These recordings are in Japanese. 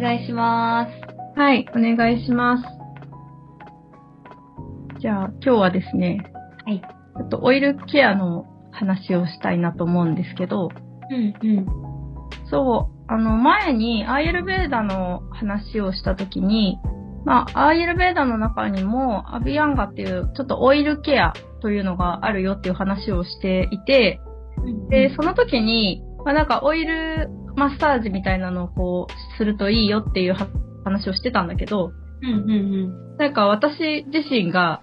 願いします。はい、お願いします。じゃあ、今日はですね、はい。ちょっとオイルケアの話をしたいなと思うんですけど、うんうん。そう、あの、前にアーユルベーダの話をしたときに、まあ、アーユルベーダの中にもアビアンガっていうちょっとオイルケアというのがあるよっていう話をしていて、で、その時に、まあ、なんかオイルマッサージみたいなのをこうするといいよっていうは話をしてたんだけど、うんうんうん。なんか私自身が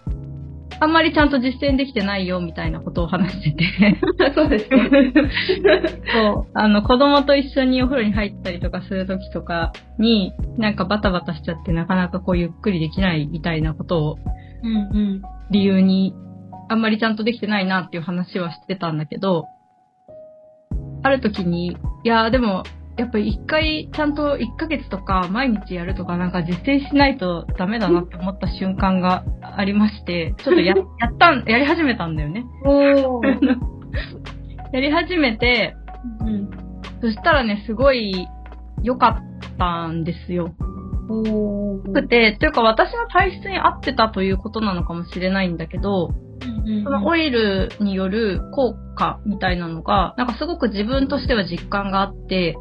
あんまりちゃんと実践できてないよみたいなことを話してて。そうですね。そう。あの、子供と一緒にお風呂に入ったりとかするときとかに、なんかバタバタしちゃってなかなかこうゆっくりできないみたいなことをうんうん。理由に、あんまりちゃんとできてないなっていう話はしてたんだけど、ある時に、いや、でも、やっぱり一回、ちゃんと1ヶ月とか毎日やるとかなんか実践しないとダメだなって思った瞬間がありまして、ちょっとや、やったん、やり始めたんだよね。おー。やり始めて、うん。そしたらね、すごい良かったんですよ。おー。くて、というか私の体質に合ってたということなのかもしれないんだけど、うんうん。うんそのオイルによる効果みたいなのが、なんかすごく自分としては実感があって、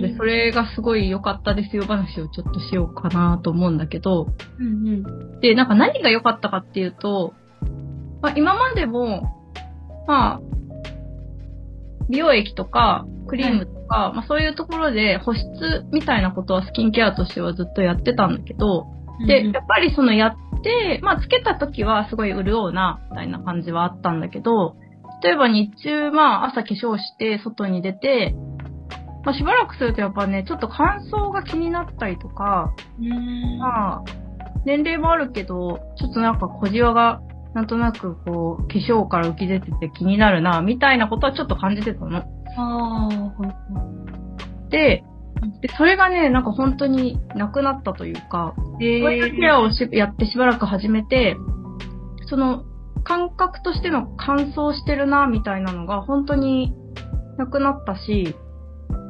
でそれがすごい良かったですよ話をちょっとしようかなと思うんだけど、うんうん。で、なんか何が良かったかっていうと、まあ、今までも、まあ、美容液とか、クリームとか、まあそういうところで保湿みたいなことはスキンケアとしてはずっとやってたんだけど、で、やっぱりそのやって、まあつけた時はすごい潤うな、みたいな感じはあったんだけど、例えば日中、まあ朝化粧して外に出て、まあしばらくするとやっぱね、ちょっと乾燥が気になったりとか。まあ、年齢もあるけど、ちょっとなんか小じわが、なんとなくこう、化粧から浮き出てて気になるな、みたいなことはちょっと感じてたの。あー。で、で、それがね、なんか本当になくなったというか、えオイルケアをしやってしばらく始めて、その感覚としての乾燥してるな、みたいなのが本当になくなったし、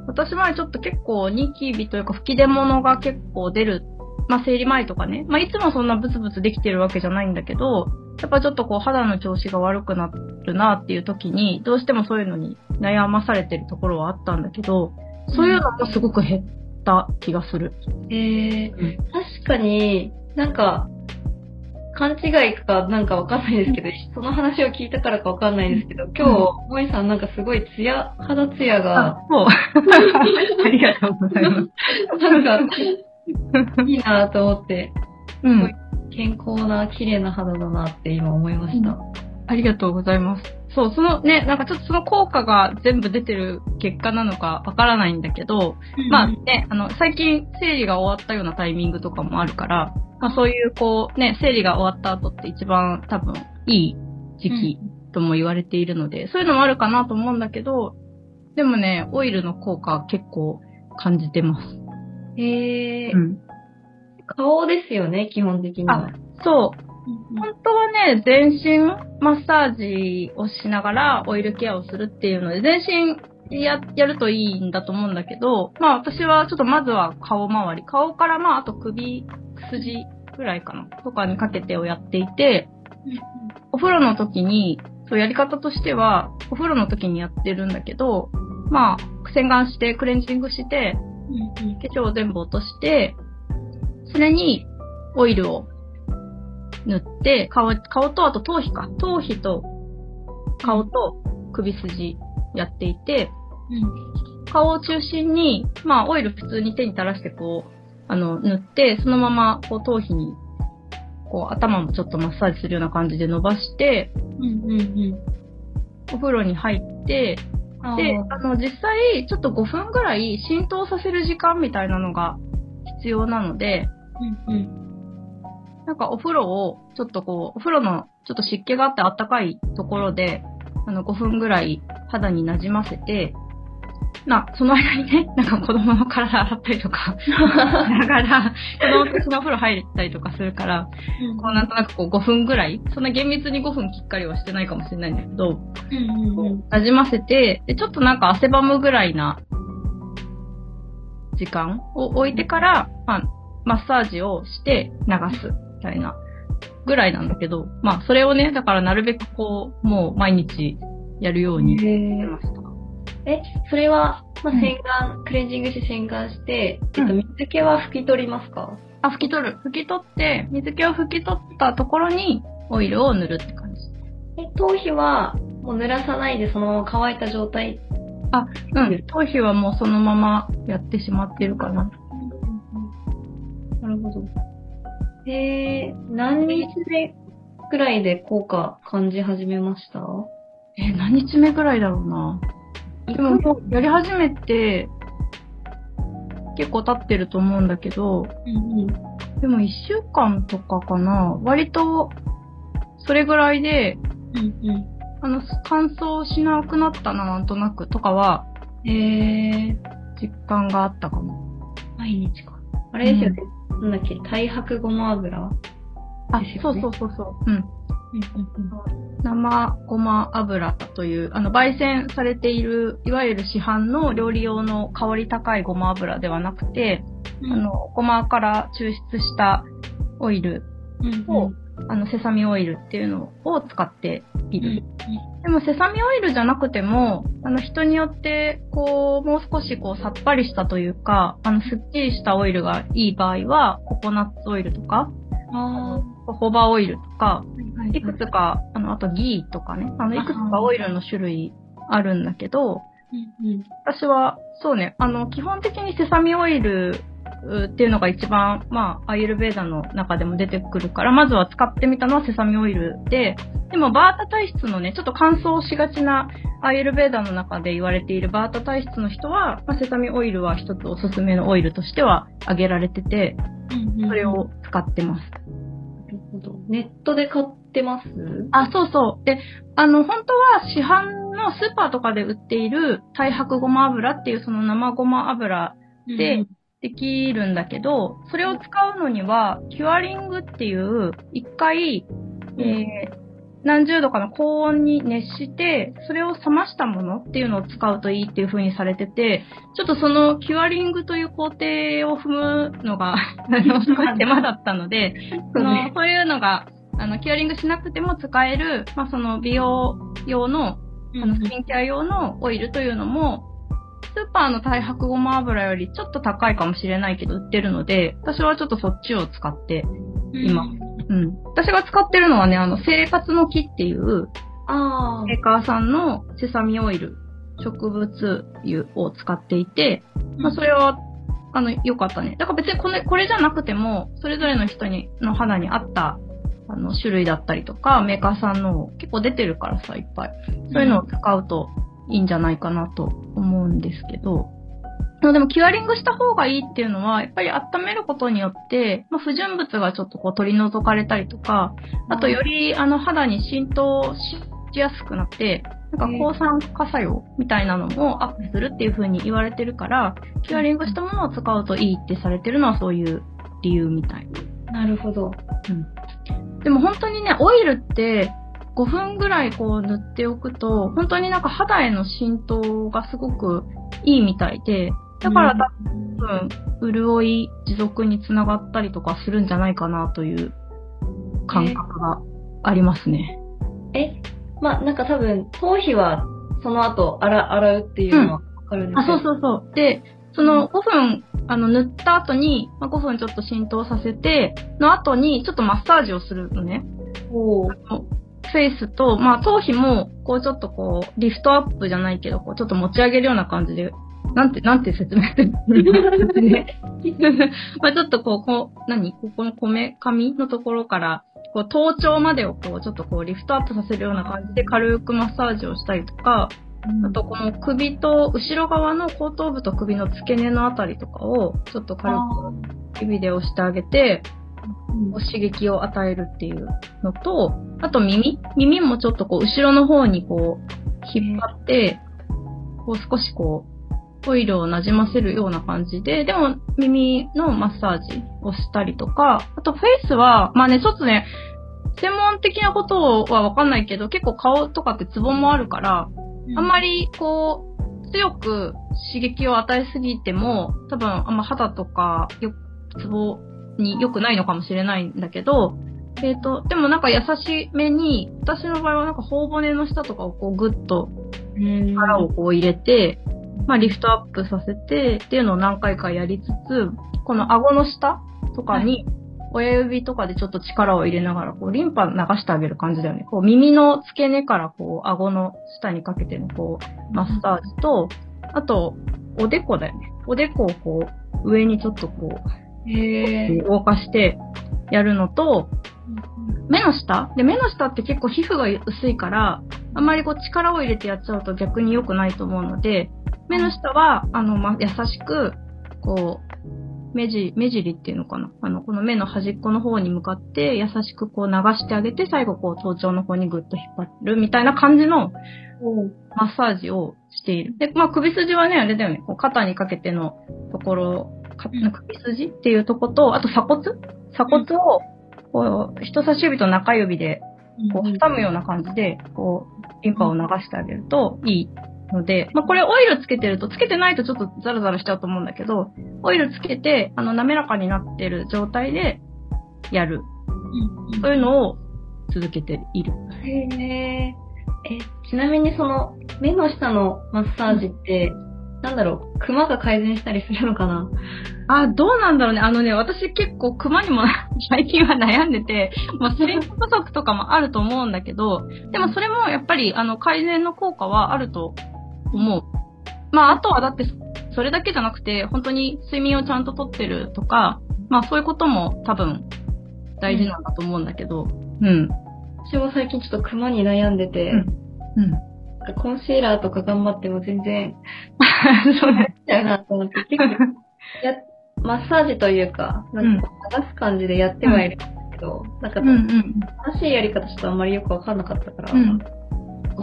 私前ちょっと結構ニキビというか吹き出物が結構出る。まあ生理前とかね。まあいつもそんなブツブツできてるわけじゃないんだけど、やっぱちょっとこう肌の調子が悪くなるなっていう時に、どうしてもそういうのに悩まされてるところはあったんだけど、そういうのもすごく減った気がする。えー、確かになんか、勘違いかなんかわかんないですけど、その話を聞いたからかわかんないですけど、今日、萌さんなんかすごいツヤ、肌ツヤが、そう。ありがとうございます。なんか、いいなと思って、うん。健康な綺麗な肌だなって今思いました。ありがとうございます。そう、そのね、なんかちょっとその効果が全部出てる結果なのかわからないんだけど、まあね、あの、最近生理が終わったようなタイミングとかもあるから、まあそういうこうね、生理が終わった後って一番多分いい時期とも言われているので、そういうのもあるかなと思うんだけど、でもね、オイルの効果は結構感じてます。へえ、うん。顔ですよね、基本的には。そう。本当はね、全身マッサージをしながらオイルケアをするっていうので、全身ややるといいんだと思うんだけど、まあ私はちょっとまずは顔周り、顔からまああと首、筋ぐらいかな、とかにかけてをやっていて、お風呂の時に、そうやり方としては、お風呂の時にやってるんだけど、まあ、洗顔して、クレンジングして、化粧を全部落として、それにオイルを塗って、顔、顔とあと頭皮か。頭皮と顔と首筋やっていて、顔を中心に、まあオイル普通に手に垂らしてこう、あの、塗って、そのままこう頭皮に、こう頭もちょっとマッサージするような感じで伸ばして、うんうんうん。お風呂に入って、で、あの、実際、ちょっと5分ぐらい浸透させる時間みたいなのが必要なので、うんうん。なんかお風呂を、ちょっとこう、お風呂のちょっと湿気があってあったかいところで、あの、5分ぐらい肌に馴染ませて、まあ、その間にね、なんか子供の体洗ったりとか、しながら、子供と一緒にお風呂入ったりとかするから、こうなんとなくこう5分ぐらい、そんな厳密に5分きっかりはしてないかもしれないんだけど、うんうんうん。馴染ませて、で、ちょっとなんか汗ばむぐらいな時間を置いてから、まあ、マッサージをして流すみたいなぐらいなんだけど、まあそれをね、だからなるべくこう、もう毎日やるようにしてへました。え、それは、まあ、うん洗顔、クレンジングして洗顔して、えっと、うん水気は拭き取りますか？あ、拭き取る。拭き取って、水気を拭き取ったところにオイルを塗るって感じ。え、頭皮は、もう濡らさないでそのまま乾いた状態？うん。頭皮はもうそのままやってしまってるかな。なるほど。えー、何日目くらいで効果感じ始めました？え、何日目ぐらいだろうな。でももうやり始めて、結構経ってると思うんだけど、うんうん。でも1週間とかかな。割と、それぐらいで、うんうあの、乾燥しなくなったな、なんとなくとかは、ん。え実感があったかも。ー、毎日か。あれですよね。なんだっけ、太白ごま油？ねそうそうそうそう。うん。生ごま油という、あの、焙煎されている、いわゆる市販の料理用の香り高いごま油ではなくて、うん。あの、ごまから抽出したオイルうんを、うんあの、セサミオイルっていうのを使っていうん。る。でも、セサミオイルじゃなくても、あの、人によって、こう、もう少しこう、さっぱりしたというか、あの、すっきりしたオイルがいい場合は、ココナッツオイルとか、あホバオイルとか、いいくつか、あの、あとギーとかね、あの、いくつかオイルの種類あるんだけど、私は、そうね、あの、基本的にセサミオイルうっていうのが一番、まあ、アイルベーダの中でも出てくるから、まずは使ってみたのはセサミオイルで、でもバータ体質のね、ちょっと乾燥しがちなアイルベーダの中で言われているバータ体質の人は、まあ、セサミオイルは一つおすすめのオイルとしては挙げられてて、それを使ってます。なるほど。ネットで買ってます？あ、そうそう。で、あの、本当は市販のスーパーとかで売っている太白ごま油っていうその生ごま油でうんできるんだけど、それを使うのには、キュアリングっていう、一回、えー何十度かの高温に熱して、それを冷ましたものっていうのを使うといいっていう風にされてて、ちょっとそのキュアリングという工程を踏むのが、あの、少し手間だったので、その、そういうのが、あの、キュアリングしなくても使える、まあ、その美容用の、あの、スキンケア用のオイルというのも、スーパーの太白ごま油よりちょっと高いかもしれないけど売ってるので、私はちょっとそっちを使って、今うん。私が使ってるのはね、あの、生活の木っていう、あメーカーさんのセサミオイル、植物油を使っていて、まあ、それは、あの、良かったね。だから別にこれ、これじゃなくても、それぞれの人に、の肌に合った、あの、種類だったりとか、メーカーさんの結構出てるからさ、いっぱい。そういうのを使うといいんじゃないかなと思うんですけど、でも、キュアリングした方がいいっていうのは、やっぱり温めることによって、まあ、不純物がちょっとこう取り除かれたりとか、あとよりあの肌に浸透しやすくなって、なんか抗酸化作用みたいなのもアップするっていう風に言われてるから、キュアリングしたものを使うといいってされてるのはそういう理由みたい。なるほど。でも本当にね、オイルって5分ぐらいこう塗っておくと、本当になんか肌への浸透がすごくいいみたいで、だから多分、潤い持続につながったりとかするんじゃないかなという感覚がありますね。え、まあなんか多分、頭皮はその後洗洗うっていうのはわかるんですあ、けど、そうそうそう。で、その5分、あの、塗った後に、まあ、5分ちょっと浸透させて、の後にちょっとマッサージをするのね。おフェイスと、まあ、頭皮も、こうちょっとこう、リフトアップじゃないけど、こうちょっと持ち上げるような感じで、なんて、なんて説明する まあちょっとこう、こう、何？ここのこめかみのところから、こう、頭頂までをこう、ちょっとこう、リフトアップさせるような感じで軽くマッサージをしたりとか、あとこの首と、後ろ側の後頭部と首の付け根のあたりとかを、ちょっと軽く指で押してあげて、こう刺激を与えるっていうのと、あと耳耳もちょっとこう、後ろの方にこう、引っ張って、こう少しこう、オイルを馴染ませるような感じで、でも耳のマッサージをしたりとか、あとフェイスは、まあね、ちょっとね、専門的なことはわかんないけど、結構顔とかってツボもあるから、あんまりこう、強く刺激を与えすぎても、多分あんま肌とか、よ、ツボに良くないのかもしれないんだけど、えっ、ー、と、でもなんか優しめに、私の場合はなんか頬骨の下とかをこうグッと力をこう入れて、まあリフトアップさせてっていうのを何回かやりつつ、この顎の下とかに、親指とかでちょっと力を入れながら、こう、リンパ流してあげる感じだよね。こう、耳の付け根からこう、顎の下にかけてのこう、マッサージと、あと、おでこだよね。おでこをこう、上にちょっとこう、へ動かしてやるのと、目の下？で、目の下って結構皮膚が薄いから、あんまりこう力を入れてやっちゃうと逆に良くないと思うので、目の下は、あの、ま、優しく、こう、目尻、目尻っていうのかな？あの、この目の端っこの方に向かって優しくこう流してあげて、最後こう頭頂の方にグッと引っ張るみたいな感じのマッサージをしている。で、まあ首筋はね、あれだよね、こう肩にかけてのところ、首筋っていうとこと、あと鎖骨？鎖骨を、こう、人差し指と中指で、こう、挟むような感じで、こう、リンパを流してあげるといいので、まあ、これオイルつけてると、つけてないとちょっとザラザラしちゃうと思うんだけど、オイルつけて、あの、滑らかになってる状態でやる。うん、そういうのを続けている。へえ。え、ちなみにその、目の下のマッサージって、なんだろう、クマが改善したりするのかな？あ、どうなんだろうね。あのね、私結構クマにも 最近は悩んでて、まあ、睡眠不足とかもあると思うんだけど、でもそれもやっぱり、あの、改善の効果はあると思う。まあ、あとはだって、それだけじゃなくて、本当に睡眠をちゃんととってるとか、まあ、そういうことも多分大事なんだと思うんだけど、うん。私も最近ちょっとクマに悩んでて、うん。うんコンシーラーとか頑張っても全然、そうなっちゃうなと思って、結構、や、マッサージというか、なんか流す感じでやってはいるんですけど、うん、なんか、うんうん、正しいやり方ちょっとあんまりよくわかんなかったから、うん。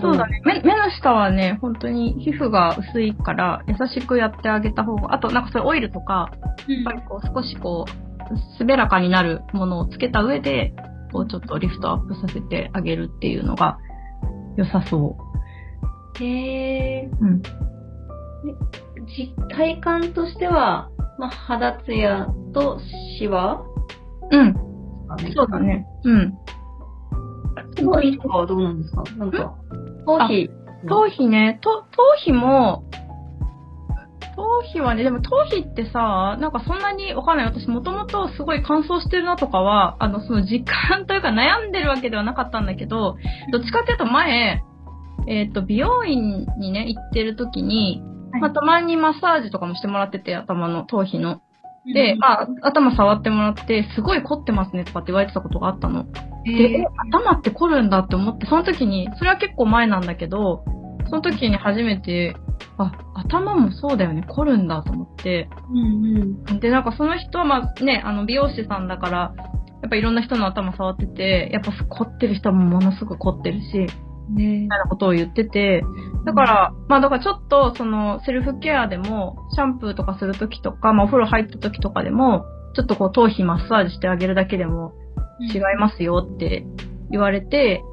そうだね。目。目の下はね、本当に皮膚が薄いから、優しくやってあげた方が、あとなんかそういうオイルとか、やっぱりこう少しこう、滑らかになるものをつけた上で、こうちょっとリフトアップさせてあげるっていうのが良さそう。へえ。うん。実体感としては、まあ、肌ツヤとシワ？うん。そうだね。うん。頭皮とかはどうなんですか？なんか、頭皮。頭皮ね、と頭皮も、頭皮はね、でも頭皮ってさ、なんかそんなにわかんない。私もともとすごい乾燥してるなとかは、あの、その実感というか悩んでるわけではなかったんだけど、どっちかっていうと前、えっ、ー、と、美容院にね、行ってる時に、はい、まあ、たまにマッサージとかもしてもらってて、頭の頭皮の。で、まあ、頭触ってもらって、すごい凝ってますねとかって言われてたことがあったの。で、頭って凝るんだって思って、その時に、それは結構前なんだけど、その時に初めて、あ、頭もそうだよね、凝るんだと思って。うんうん、で、なんかその人は、まあね、あの、美容師さんだから、やっぱいろんな人の頭触ってて、やっぱ凝ってる人もものすごく凝ってるし、みたいなことを言ってて、だから、まあだからちょっとそのセルフケアでも、シャンプーとかするときとか、まあお風呂入ったときとかでも、ちょっとこう頭皮マッサージしてあげるだけでも違いますよって言われて、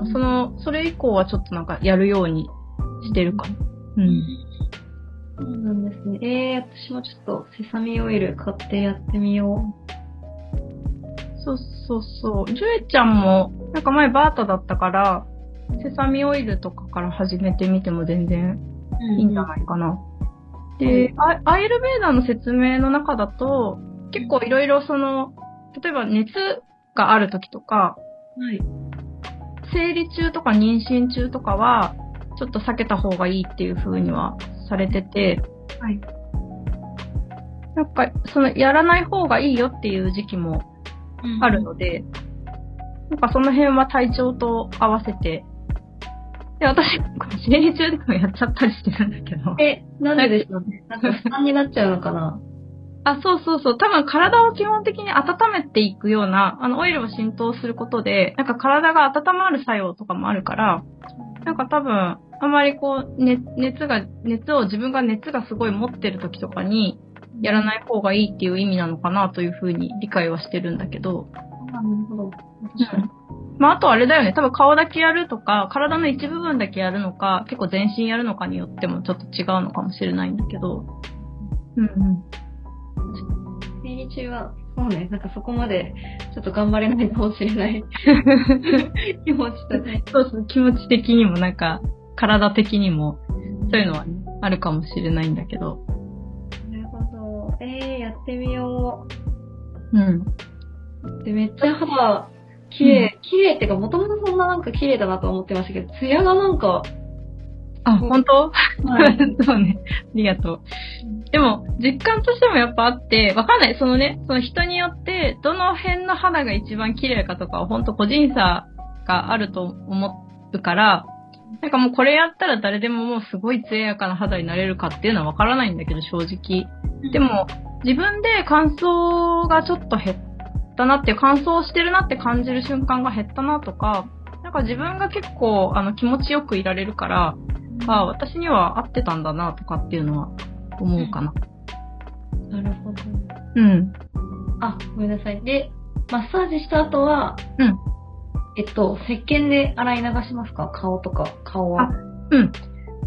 うん、その、それ以降はちょっとなんかやるようにしてるかうん。そうなんですね。ええー、私もちょっとセサミオイル買ってやってみよう。そうそうそう。ジュエちゃんも、なんか前バータだったから、セサミオイルとかから始めてみても全然いいんじゃないかな。うん、で、アイルベーダーの説明の中だと、結構いろいろその、例えば熱がある時とか、はい、生理中とか妊娠中とかは、ちょっと避けた方がいいっていう風にはされてて、はい。なんか、その、やらない方がいいよっていう時期もあるので、うん、なんかその辺は体調と合わせてで、私、生理中でもやっちゃったりしてるんだけど。え、なんででしょうね。なんか負担になっちゃうのかな？あ、そうそうそう。多分体を基本的に温めていくような、あの、オイルを浸透することで、なんか体が温まる作用とかもあるから、なんか多分、あんまりこう、ね、熱が、熱を、自分が熱がすごい持ってる時とかに、やらない方がいいっていう意味なのかなというふうに理解はしてるんだけど。あ、なるほど。確かに。まあ、あとあれだよね。多分顔だけやるとか、体の一部分だけやるのか、結構全身やるのかによってもちょっと違うのかもしれないんだけど。うんうん。生理中は、そうね、なんかそこまで、ちょっと頑張れないかもしれない気持ちとね。そうそう、気持ち的にもなんか、体的にも、そういうのはねあるかもしれないんだけど。なるほど。えー、やってみよううん。で、めっちゃ肌、綺麗、綺麗ってか、もともとそんななんか綺麗だなと思ってましたけど、ツヤがなんか、あ、本当？はい そうね。ありがとう。でも、実感としてもやっぱあって、わかんない。そのね、その人によって、どの辺の肌が一番綺麗かとかは、ほんと個人差があると思うから、なんかもうこれやったら誰でももうすごい艶やかな肌になれるかっていうのはわからないんだけど、正直。でも、自分で乾燥がちょっと減ったなって、乾燥してるなって感じる瞬間が減ったなとか、なんか自分が結構あの気持ちよくいられるから、ああ、私には合ってたんだなとかっていうのは思うかな。なるほど。うん。あ、ごめんなさい。で、マッサージした後は、うん。えっと、石鹸で洗い流しますか？顔とか、顔は。うん。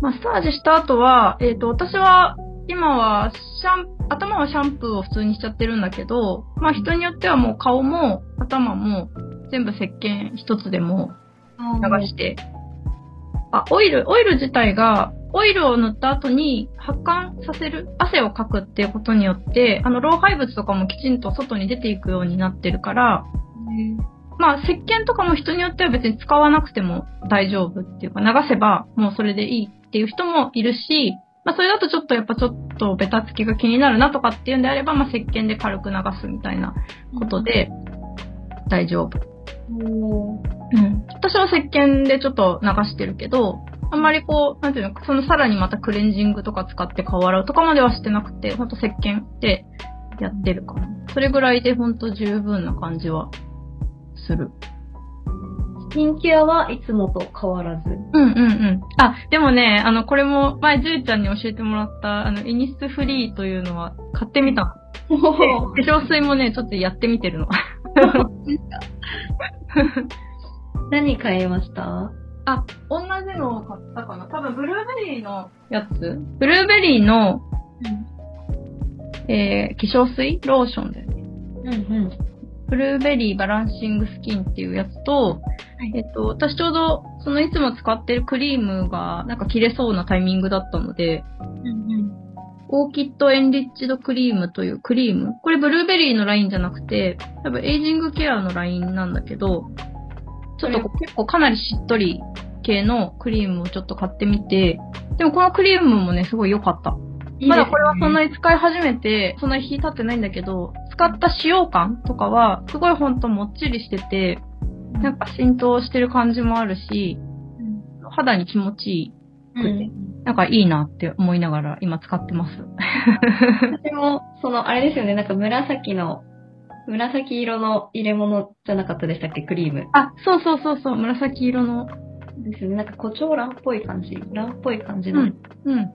マッサージした後は、えっ、と、私は、今は、シャン、頭はシャンプーを普通にしちゃってるんだけど、まあ人によってはもう顔も頭も全部石鹸一つでも流して。あ、オイル、オイル自体が、オイルを塗った後に発汗させる、汗をかくっていうことによって、あの、老廃物とかもきちんと外に出ていくようになってるから、まあ、石鹸とかも人によっては別に使わなくても大丈夫っていうか、流せばもうそれでいいっていう人もいるし、まあ、それだとちょっとやっぱちょっとベタつきが気になるなとかっていうんであれば、まあ、石鹸で軽く流すみたいなことで大丈夫。うん。私は石鹸でちょっと流してるけど、あんまりこう、なんていうの、そのさらにまたクレンジングとか使って顔洗うとかまではしてなくて、ほんと石鹸でやってるかな。それぐらいでほんと十分な感じはする。スキンケアはいつもと変わらず。うんうんうん。あ、でもね、あの、これも前、じゅうちゃんに教えてもらった、あの、イニスフリーというのは買ってみたの。で化粧水もね、ちょっとやってみてるの。何買いました？あ、同じのを買ったかな多分、ブルーベリーのやつブルーベリーの、えー、化粧水ローションだよね。うんうん。ブルーベリーバランシングスキンっていうやつと、いえっと、私ちょうど、そのいつも使ってるクリームが、なんか切れそうなタイミングだったので、うんうん。オーキッドエンリッチドクリームというクリーム？これブルーベリーのラインじゃなくて、多分エイジングケアのラインなんだけど、ちょっとこう結構かなりしっとり系のクリームをちょっと買ってみて、でもこのクリームもね、すごい良かった。まだこれはそんなに使い始めて、そんなに日経ってないんだけど、使った使用感とかは、すごいほんともっちりしてて、なんか浸透してる感じもあるし、肌に気持ちいい。うん。なんかいいなって思いながら今使ってます。私も、その、あれですよね、なんか紫の、紫色の入れ物じゃなかったでしたっけ、クリーム。あ、そうそうそうそう、紫色の。ですよね、なんか胡蝶蘭っぽい感じ。蘭っぽい感じの。うん。うん。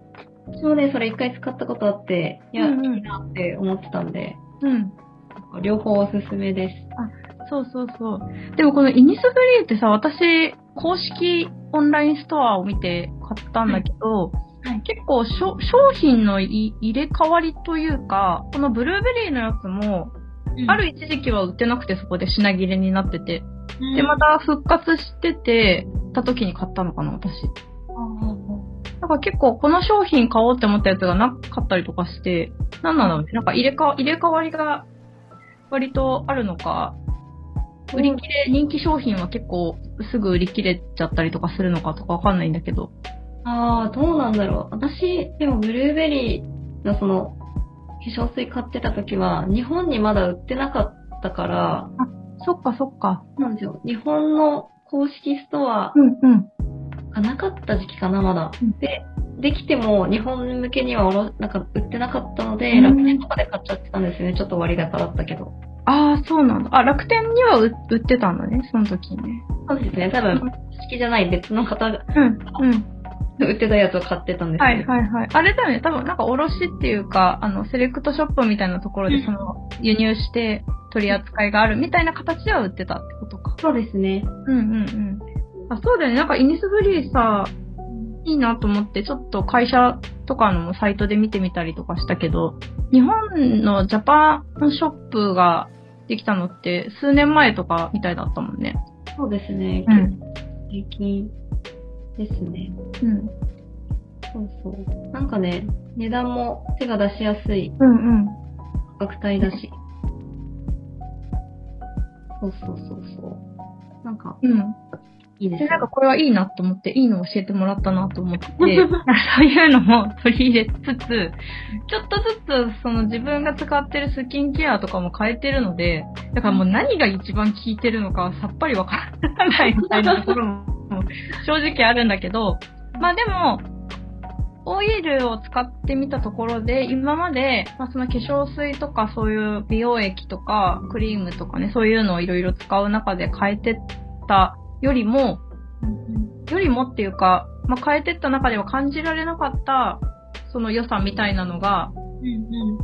私もね、それ一回使ったことあって、いや、うんうんいいなって思ってたんで、うん。両方おすすめです。そうそうそう。でもこのイニスフリーってさ、私、公式オンラインストアを見て買ったんだけど、はい。結構しょ商品のい入れ替わりというか、このブルーベリーのやつも、ある一時期は売ってなくてそこで品切れになってて、で、また復活してて、た時に買ったのかな、私。だから結構この商品買おうって思ったやつがなかったりとかして、なんなんだろうね。なんか入れか、入れ替わりが割とあるのか、売り切れ、人気商品は結構すぐ売り切れちゃったりとかするのかとかわかんないんだけど。ああ、どうなんだろう。私、でもブルーベリーのその、化粧水買ってた時は、日本にまだ売ってなかったから、そっかそっか。なんですよ。日本の公式ストア。がなかった時期かな、まだうん。で、できても日本向けにはおろなんか売ってなかったので、うん楽天とかで買っちゃってたんですよね。ちょっと割高だったけど。ああ、そうなんだ。あ、楽天には売売ってたんだね、その時ね。そうですね。多分、公式じゃない別の方がうん、うん。売ってたやつを買ってたんですよ、はいはいはい。あれだよね、多分なんか卸っていうか、あの、セレクトショップみたいなところうんでその、輸入して取り扱いがあるみたいな形では売ってたってことか。そうですね。うんうんうん。あ、そうだよね。なんかイニスフリーさ、いいなと思って、ちょっと会社とかのサイトで見てみたりとかしたけど、日本のジャパンショップができたのって数年前とかみたいだったもんね。そうですね。うん。最近ですね。うん。そうそう。なんかね、値段も手が出しやすいうんうん。価格帯だし。そうそうそうそう。なんか、うん。いいですで、なんかこれはいいなと思って、いいの教えてもらったなと思って、そういうのも取り入れつつ、ちょっとずつその自分が使ってるスキンケアとかも変えてるので、だからもう何が一番効いてるのかはさっぱりわからないみたいなところも 正直あるんだけど、まあでも、オイルを使ってみたところで、今まで、まあ、その化粧水とかそういう美容液とかクリームとかね、そういうのをいろいろ使う中で変えてったよりも、よりもっていうか、まあ、変えてった中では感じられなかった、その良さみたいなのが。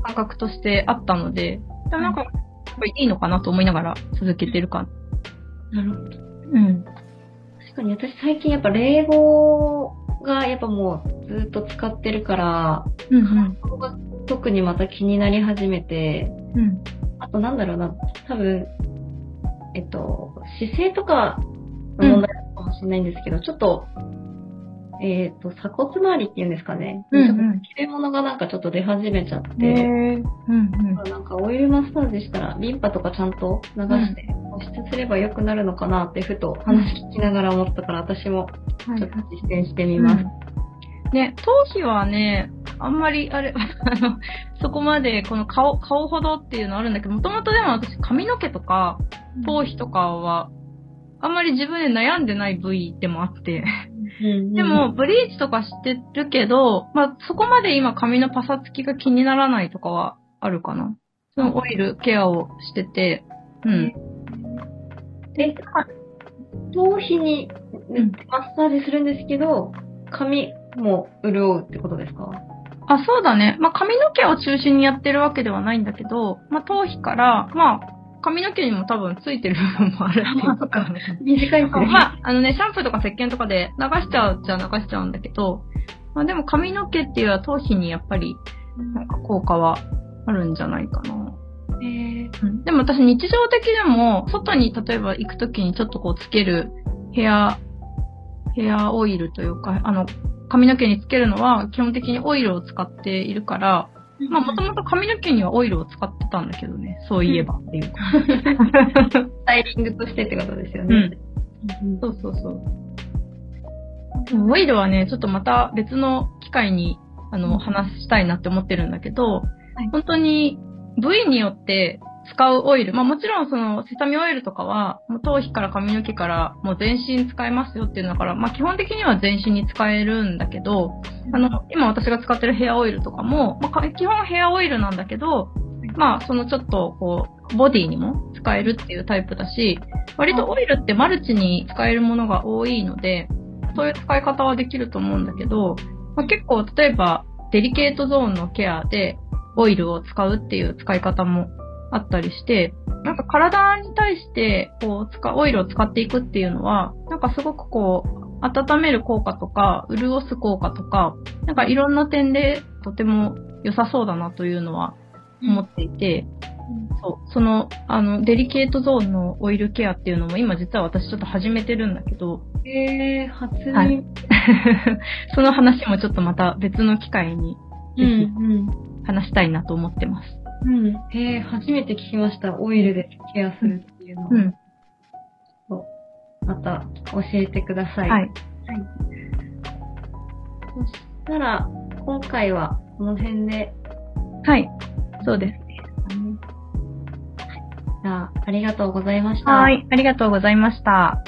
感覚としてあったので、でもなんか、やっぱりいいのかなと思いながら続けてるかなるほど。うん。確かに私最近やっぱ冷房がやっぱもうずっと使ってるから、うんうん。が特にまた気になり始めて、うん。あとなんだろうな、多分、えっと、姿勢とかの問題かもしれないんですけど、ちょっと、えっと、鎖骨周りっていうんですかね。うん切れ物がなんかちょっと出始めちゃって。うんうん。なんかオイルマッサージしたらリンパとかちゃんと流して保湿すれば良くなるのかなってふと話聞きながら思ったから私もはいちょっと実践してみます。ね、頭皮はね、あんまり、あれ、あの、そこまで、この顔、顔ほどっていうのあるんだけど、もともとでも私髪の毛とか、頭皮とかは、あんまり自分で悩んでない部位でもあって。うんでも、、ブリーチとかしてるけど、まあ、そこまで今髪のパサつきが気にならないとかはあるかな。そのオイルケアをしてて、うん。え、頭皮にマッサージするんですけど、髪も潤うってことですか？あ、そうだね。まあ、髪の毛を中心にやってるわけではないんだけど、まあ、頭皮から、まあ、髪の毛にも多分ついてる部分もあるっていうか、短いですね。まあ、あのね、シャンプーとか石鹸とかで流しちゃうっちゃ流しちゃうんだけど、まあでも髪の毛っていうのは頭皮にやっぱりなんか効果はあるんじゃないかな。えーうん、でも私日常的でも、外に例えば行くときにちょっとこうつけるヘア、ヘアオイルというか、あの、髪の毛につけるのは基本的にオイルを使っているから、まあもともと髪の毛にはオイルを使ってたんだけどね、そういえばっていうか。スタイリングとしてってことですよね。うんそうそうそう。オイルはね、ちょっとまた別の機会に、あの、話したいなって思ってるんだけど、はい本当に部位によって使うオイル、まあもちろんそのセサミオイルとかは、もう頭皮から髪の毛からもう全身使えますよっていうのだから、まあ基本的には全身に使えるんだけど、あの、今私が使ってるヘアオイルとかも、まあ基本ヘアオイルなんだけど、まあそのちょっとこう、ボディにも使えるっていうタイプだし、割とオイルってマルチに使えるものが多いので、そういう使い方はできると思うんだけど、まあ、結構例えばデリケートゾーンのケアでオイルを使うっていう使い方もあったりして、なんか体に対してこう使オイルを使っていくっていうのは、なんかすごくこう温める効果とか潤す効果とか、なんかいろんな点でとても良さそうだなというのは思っていて、そう、その、あの、デリケートゾーンのオイルケアっていうのも今実は私ちょっと始めてるんだけど、えー、初耳。はい その話もちょっとまた別の機会にうんうん。話したいなと思ってます。うん。えー、初めて聞きました。オイルでケアするっていうのを。うん。また教えてください。はい。そしたら、今回はこの辺で、はい。そうです。じゃあ、ありがとうございました。はい。ありがとうございました。